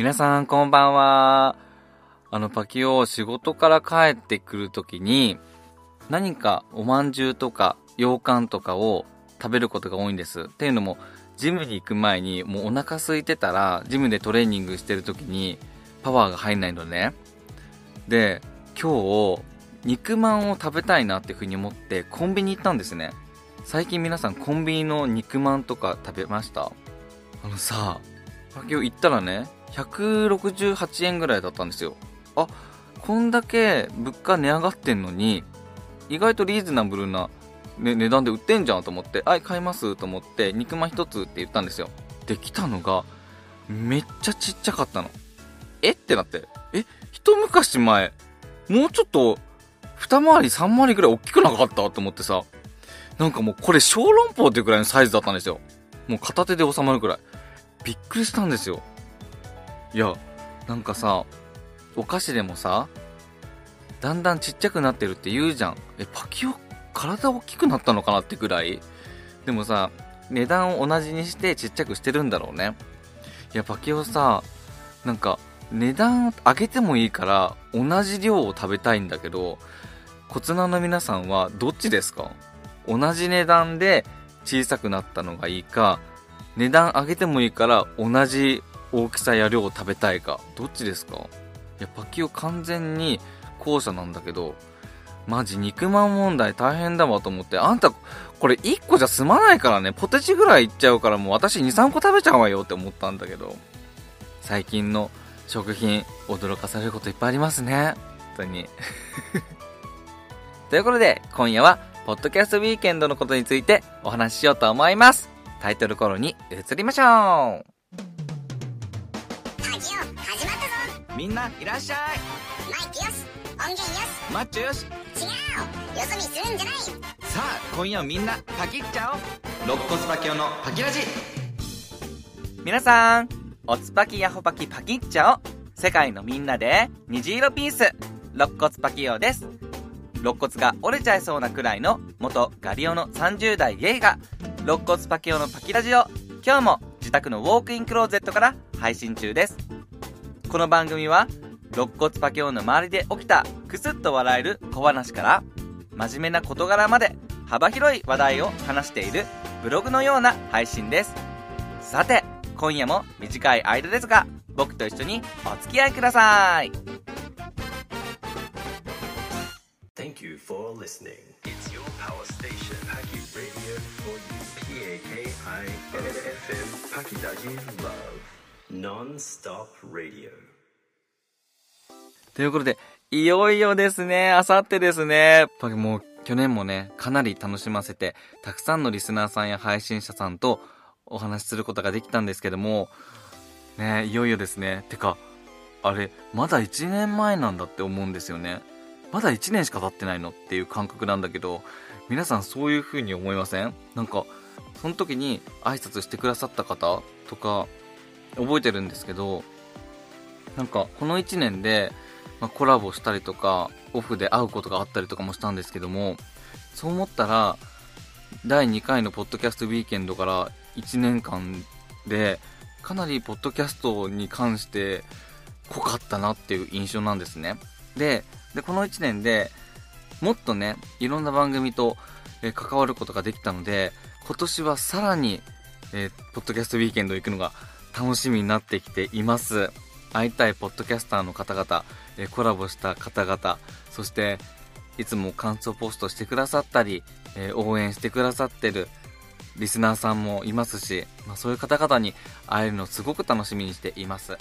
皆さんこんばんは。あの、パキオ仕事から帰ってくるときに、何かおまんじゅうとか羊羹とかを食べることが多いんです。っていうのも、ジムに行く前にもうお腹空いてたら、ジムでトレーニングしてるときにパワーが入んないのね。で、今日、肉まんを食べたいなっていうふうに思ってコンビニ行ったんですね。最近皆さんコンビニの肉まんとか食べました？あのさ、今日行ったらね、168円ぐらいだったんですよ。あ、こんだけ物価値上がってんのに、意外とリーズナブルな、ね、値段で売ってんじゃんと思って、はい、買いますと思って、肉まん1つって言ったんですよ。できたのが、めっちゃちっちゃかったの。え？ってなって。え、一昔前、もうちょっと、二回り三回りぐらい大きくなかったと思ってさ、なんかもうこれ小籠包っていうくらいのサイズだったんですよ。もう片手で収まるくらい。びっくりしたんですよ。いや、なんかさ、お菓子でもさ、だんだんちっちゃくなってるって言うじゃん。え、パキオ、体大きくなったのかなってくらい？でもさ、値段を同じにしてちっちゃくしてるんだろうね。いや、パキオさ、なんか、値段上げてもいいから同じ量を食べたいんだけど、コツナの皆さんはどっちですか？同じ値段で小さくなったのがいいか、値段上げてもいいから同じ大きさや量を食べたいか、どっちですか？いや、パキオ完全に後者なんだけど、マジ肉まん問題大変だわと思って、あんた、これ1個じゃ済まないからね、ポテチぐらいいっちゃうからもう私2、3個食べちゃうわよって思ったんだけど、最近の食品、驚かされることいっぱいありますね。本当に。ということで、今夜は、ポッドキャストウィーケンドのことについてお話ししようと思います。タイトルコールに移りましょうみんないらっしゃい。マイクよし音源よし。マッチョよし。違うよそ見するんじゃない。さあ今夜みんなパキっちゃおう肋骨パキオのパキラジ。皆さんおつパキヤホパキパキっちゃお世界のみんなで虹色ピース。肋骨パキオです。肋骨が折れちゃいそうなくらいの元ガリオの30代ゲイが肋骨パキオのパキラジオ今日も自宅のウォークインクローゼットから配信中ですこの番組は肋骨パキオの周りで起きたクスッと笑える小話から真面目な事柄まで幅広い話題を話しているブログのような配信ですさて今夜も短い間ですが、僕と一緒にお付き合いください。Thank you for listening. It's your power station, Paki Radio for you. P-A-K-I-FM, Paki Daji Love. Non-stop radio. ということで、いよいよですね、あさってですね。もう去年もね、かなり楽しませて、たくさんのリスナーさんや配信者さんとお話しすることができたんですけども、ね、いよいよですね。てか、あれ、まだ1年前なんだって思うんですよね。まだ1年しか経ってないのっていう感覚なんだけど、皆さんそういう風に思いません？なんか、その時に挨拶してくださった方とか、覚えてるんですけど、なんか、この1年で、まあ、コラボしたりとか、オフで会うことがあったりとかもしたんですけども、そう思ったら、第2回のポッドキャストウィーケンドから1年間でかなりポッドキャストに関して濃かったなっていう印象なんですね。で、でこの1年でもっとね、いろんな番組と、え関わることができたので、今年はさらに、えー、ポッドキャストウィーケンド行くのが楽しみになってきています。会いたいポッドキャスターの方々、えコラボした方々、そしていつも感想ポストしてくださったり、え応援してくださってるリスナーさんもいますし、まあ、そういう方々に会えるのすごく楽しみにしています。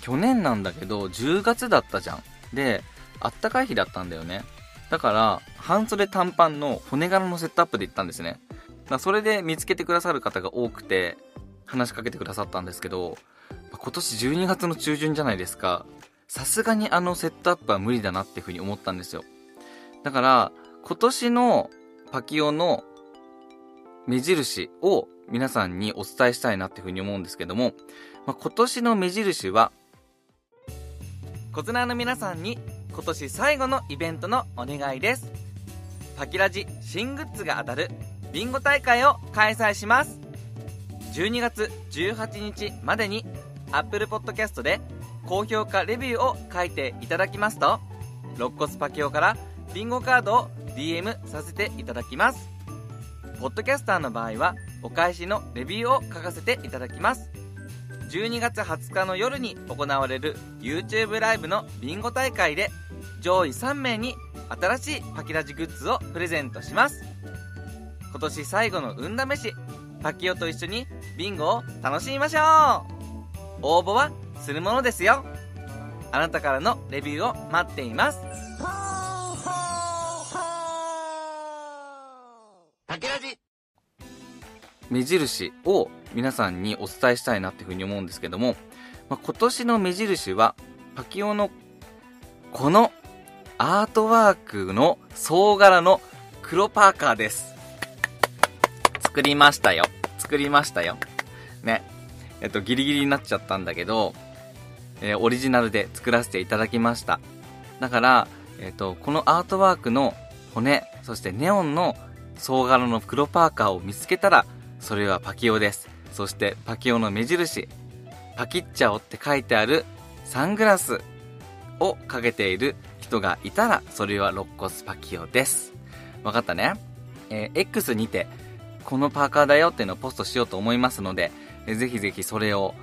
去年なんだけど、10月だったじゃん。で、あったかい日だったんだよね。だから、半袖短パンの骨柄のセットアップで行ったんですね。まそれで見つけてくださる方が多くて、話しかけてくださったんですけど、今年12月の中旬じゃないですか。さすがにあのセットアップは無理だなっていうふうに思ったんですよ。だから、今年のパキオの目印を皆さんにお伝えしたいなっていうふうに思うんですけども、まあ、今年の目印は、コツナーの皆さんに今年最後のイベントのお願いです。パキラジ新グッズが当たるビンゴ大会を開催します。12月18日までに Apple Podcast で高評価レビューを書いていただきますと、肋骨パキオからビンゴカードを DM させていただきます。ポッドキャスターの場合は、お返しのレビューを書かせていただきます。12月20日の夜に行われる YouTube ライブのビンゴ大会で上位3名に新しいパキラジグッズをプレゼントします今年最後の運試しパキオと一緒にビンゴを楽しみましょう応募はするものですよあなたからのレビューを待っています目印を皆さんにお伝えしたいなっていうふうに思うんですけども、まあ、今年の目印はパキオのこのアートワークの総柄の黒パーカーです。作りましたよ。作りましたよ。ね。えっと、ギリギリになっちゃったんだけど、えーオリジナルで作らせていただきました。だから、えっと、このアートワークの骨、そしてネオンの総柄の黒パーカーを見つけたら、それはパキオです。そして、パキオの目印、パキッチャオって書いてあるサングラスをかけている人がいたら、それは肋骨パキオです。わかったね？えー X にて、このパーカーだよっていうのをポストしようと思いますので、ぜひぜひそれを、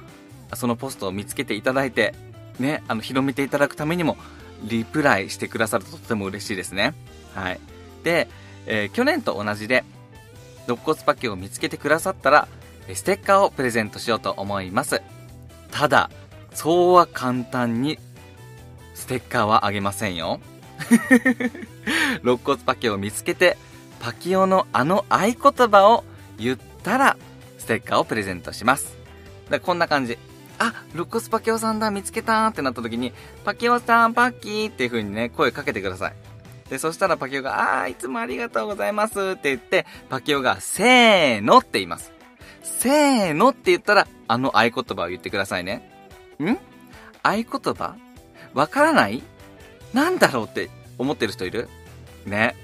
そのポストを見つけていただいて、ね、あの、広めていただくためにも、リプライしてくださるととても嬉しいですね。はい。で、えー去年と同じで、肋骨パキオを見つけてくださったら、ステッカーをプレゼントしようと思います。ただ、そうは簡単に、ステッカーはあげませんよ。肋骨パキオを見つけて、パキオのあの合言葉を言ったら、ステッカーをプレゼントします。だこんな感じ。あ、肋骨パキオさんだ、見つけたってなった時に、パキオさん、パッキーっていう風にね、声かけてください。で、そしたらパキオが、あー、いつもありがとうございますって言って、パキオが、せーのって言います。せーのって言ったら、あの合言葉を言ってくださいね。ん？合言葉？わからない？なんだろうって思ってる人いる？ね。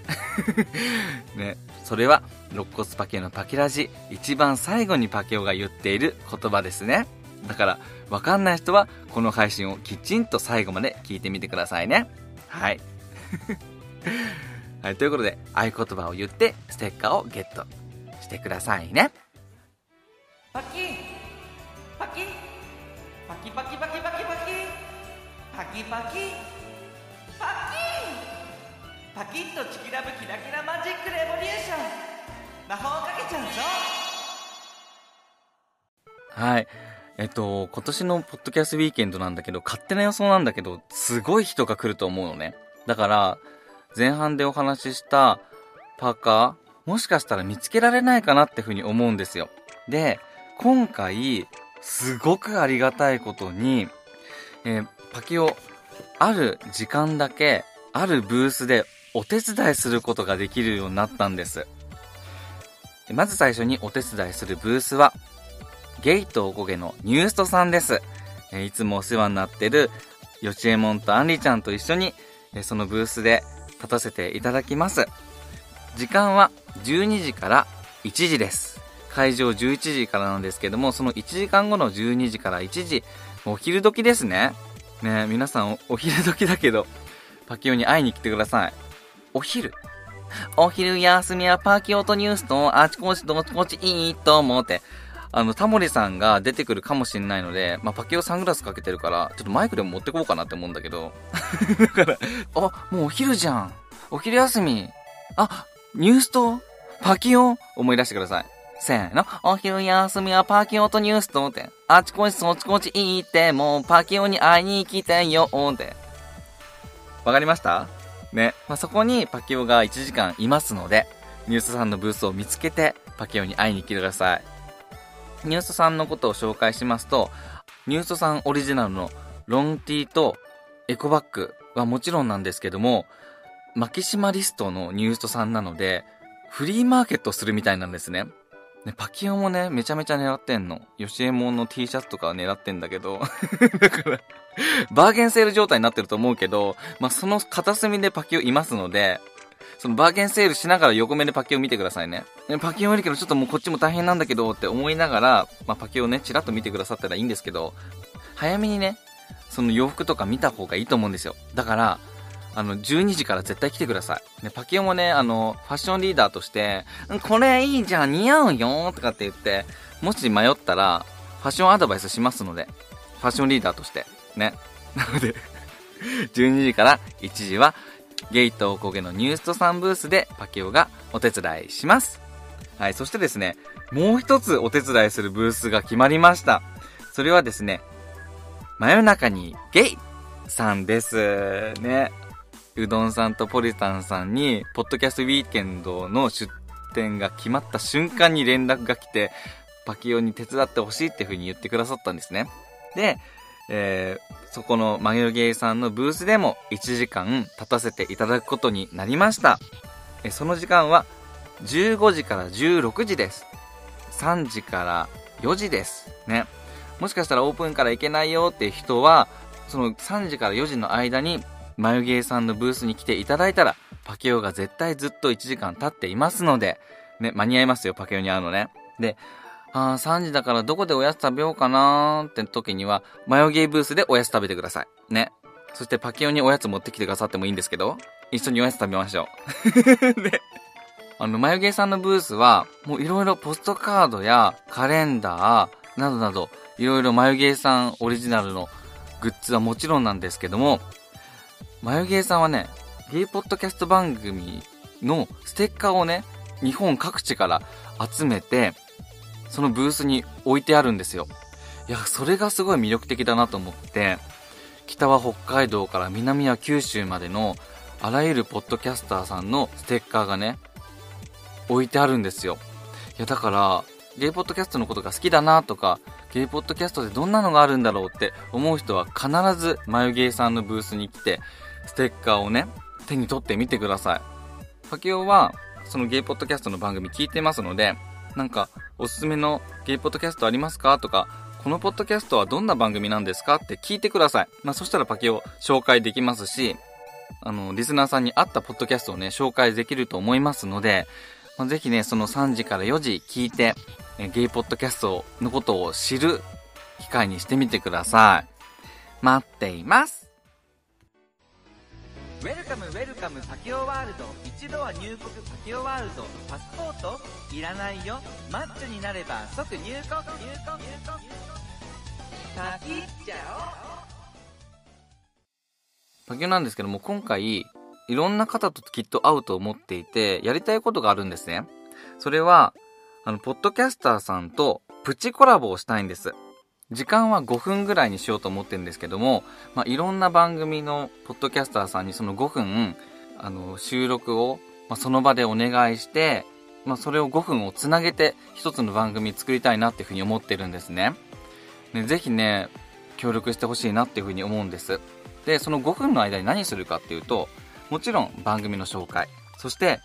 ね。それは、肋骨パケのパキラジ、一番最後にパケオが言っている言葉ですね。だから、わかんない人は、この配信をきちんと最後まで聞いてみてくださいね。はい。はい、ということで、合言葉を言って、ステッカーをゲットしてくださいね。パキパキパキパキパキパキパキパキパキパキキッとチキラブキラキラマジックレボリューション魔法かけちゃうぞはい。えっと、今年のポッドキャストウィーケンドなんだけど、勝手な予想なんだけど、すごい人が来ると思うのね。だから、前半でお話ししたパーカー、もしかしたら見つけられないかなってふうに思うんですよ。で、今回、すごくありがたいことに、えーパキを、ある時間だけ、あるブースでお手伝いすることができるようになったんです。まず最初にお手伝いするブースは、ゲイとおこげのニューストさんです。えいつもお世話になってる、よちえもんとあんりちゃんと一緒に、えそのブースで立たせていただきます。時間は12時から1時です。会場11時からなんですけども、その1時間後の12時から1時、お昼時ですね。ね皆さんおお昼時だけど、パキオに会いに来てください。お昼お昼休みはパーキオとニュースとあちこちどっちこちいいと思って、あの、タモリさんが出てくるかもしれないので、まあ、パキオサングラスかけてるから、ちょっとマイクでも持ってこうかなって思うんだけど。だから、あ、もうお昼じゃん。お昼休み。あ、ニュースとパキオ？思い出してください。せーの。お昼休みはパキオとニュースとって。あちこちそっちこち行って、もうパキオに会いに来てよって。わかりました？ね。まあ、そこにパキオが1時間いますので、ニュースさんのブースを見つけて、パキオに会いに来てください。ニュースさんのことを紹介しますと、ニュースさんオリジナルのロンティーとエコバッグはもちろんなんですけども、マキシマリストのニュースさんなので、フリーマーケットするみたいなんですね。ね、パキオもね、めちゃめちゃ狙ってんの。ヨシエモンの T シャツとかは狙ってんだけど。だから、バーゲンセール状態になってると思うけど、まあ、その片隅でパキオいますので、そのバーゲンセールしながら横目でパキオ見てくださいね。パキオいるけどちょっともうこっちも大変なんだけどって思いながら、まあ、パキオね、チラッと見てくださったらいいんですけど、早めにね、その洋服とか見た方がいいと思うんですよ。だから、あの、12時から絶対来てください。ね、パキオもね、あの、ファッションリーダーとして、これいいじゃん、似合うよとかって言って、もし迷ったら、ファッションアドバイスしますので、ファッションリーダーとして、ね。なので、12時から1時は、ゲイとおこげのニューストさんブースでパキオがお手伝いします。はい、そしてですね、もう一つお手伝いするブースが決まりました。それはですね、真夜中にゲイさんです。ね。うどんさんとポリタンさんに、ポッドキャストウィーケンドの出展が決まった瞬間に連絡が来て、パキオに手伝ってほしいっていう風に言ってくださったんですね。で、えー、そこのマゲルゲイさんのブースでも1時間立たせていただくことになりました。えその時間は15時から16時です。3時から4時です。ね。もしかしたらオープンから行けないよって人は、その3時から4時の間に、眉毛さんのブースに来ていただいたら、パケオが絶対ずっと1時間経っていますので、ね、間に合いますよ、パケオに会うのね。で、あー3時だからどこでおやつ食べようかなーって時には、眉毛ブースでおやつ食べてください。ね。そしてパケオにおやつ持ってきてくださってもいいんですけど、一緒におやつ食べましょう。で、あの、眉毛さんのブースは、もういろいろポストカードやカレンダーなどなど、いろいろ眉毛さんオリジナルのグッズはもちろんなんですけども、眉毛さんはね、ゲイポッドキャスト番組のステッカーをね、日本各地から集めて、そのブースに置いてあるんですよ。いや、それがすごい魅力的だなと思って、北は北海道から南は九州までのあらゆるポッドキャスターさんのステッカーがね、置いてあるんですよ。いや、だから、ゲイポッドキャストのことが好きだなとか、ゲイポッドキャストでどんなのがあるんだろうって思う人は必ず眉毛さんのブースに来て、ステッカーをね、手に取ってみてください。パキオは、そのゲイポッドキャストの番組聞いてますので、なんか、おすすめのゲイポッドキャストありますか？とか、このポッドキャストはどんな番組なんですか？って聞いてください。まあ、そしたらパキオ紹介できますし、あの、リスナーさんに合ったポッドキャストをね、紹介できると思いますので、まあ、ぜひね、その3時から4時聞いて、ゲイポッドキャストのことを知る機会にしてみてください。待っています。ウェルカムウェルカムパキオワールド一度は入国パキオワールドパスポート？いらないよ。マッチョになれば即入国。入国。入国パキっちゃおパキオなんですけども、今回、いろんな方ときっと会うと思っていて、やりたいことがあるんですね。それは、あの、ポッドキャスターさんとプチコラボをしたいんです。時間は5分ぐらいにしようと思ってるんですけども、まあ、いろんな番組のポッドキャスターさんにその5分、あの、収録を、まあ、その場でお願いして、まあ、それを5分をつなげて一つの番組作りたいなっていうふうに思ってるんですね。ね、ぜひね、協力してほしいなっていうふうに思うんです。で、その5分の間に何するかっていうと、もちろん番組の紹介、そして、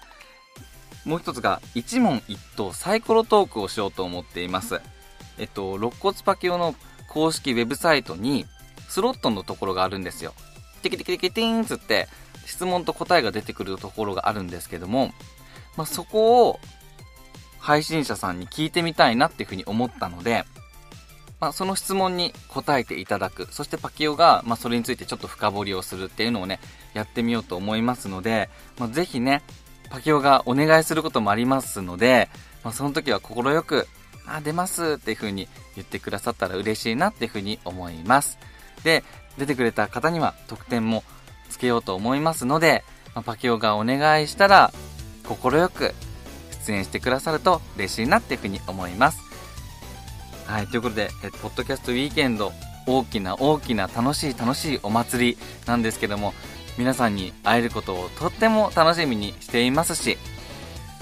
もう一つが一問一答サイコロトークをしようと思っています。えっと、肋骨パキオの公式ウェブサイトにスロットのところがあるんですよ。テキテキテキティーンつって質問と答えが出てくるところがあるんですけども、まあ、そこを配信者さんに聞いてみたいなっていうふうに思ったので、まあ、その質問に答えていただく。そしてパキオが、まあ、それについてちょっと深掘りをするっていうのをね、やってみようと思いますので、まあ、ぜひね、パキオがお願いすることもありますので、まあ、その時は心よく、あ、出ますっていう風に言ってくださったら嬉しいなっていう風に思います。で、出てくれた方には特典もつけようと思いますので、まあ、パキオがお願いしたら、心よく出演してくださると嬉しいなっていう風に思います。はい、ということで、えポッドキャストウィーケンド、大きな大きな楽しい楽しいお祭りなんですけども、皆さんに会えることをとっても楽しみにしていますし、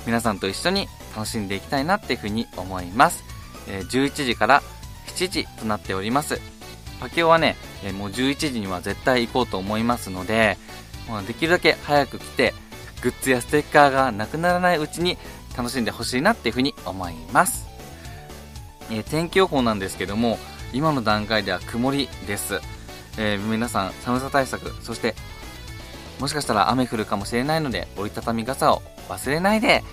皆さんと一緒に楽しんでいきたいなっていうふうに思います。え11時から7時となっております。パケオはね、えもう11時には絶対行こうと思いますので、まあできるだけ早く来て、グッズやステッカーがなくならないうちに楽しんでほしいなっていうふうに思います。え天気予報なんですけども、今の段階では曇りです。えー皆さん寒さ対策、そしてもしかしたら雨降るかもしれないので、折りたたみ傘を忘れないで、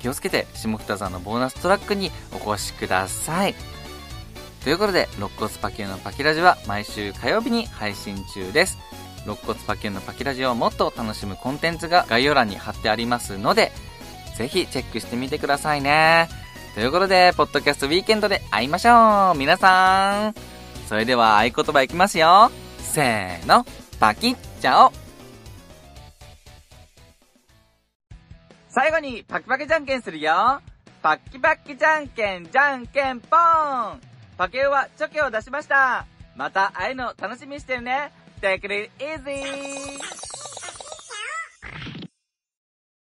気をつけて下北沢のボーナストラックにお越しください。ということで、肋骨パキューのパキラジは毎週火曜日に配信中です。肋骨パキューのパキラジをもっと楽しむコンテンツが概要欄に貼ってありますので、ぜひチェックしてみてくださいね。ということで、ポッドキャストウィーケンドで会いましょう皆さんそれでは合言葉いきますよせーの、パキッチャオ最後にパキパキじゃんけんするよ。パッキパッキじゃんけんじゃんけんぽーん。パケオはチョキを出しました。また会えるの楽しみにしてるね。Take it easy!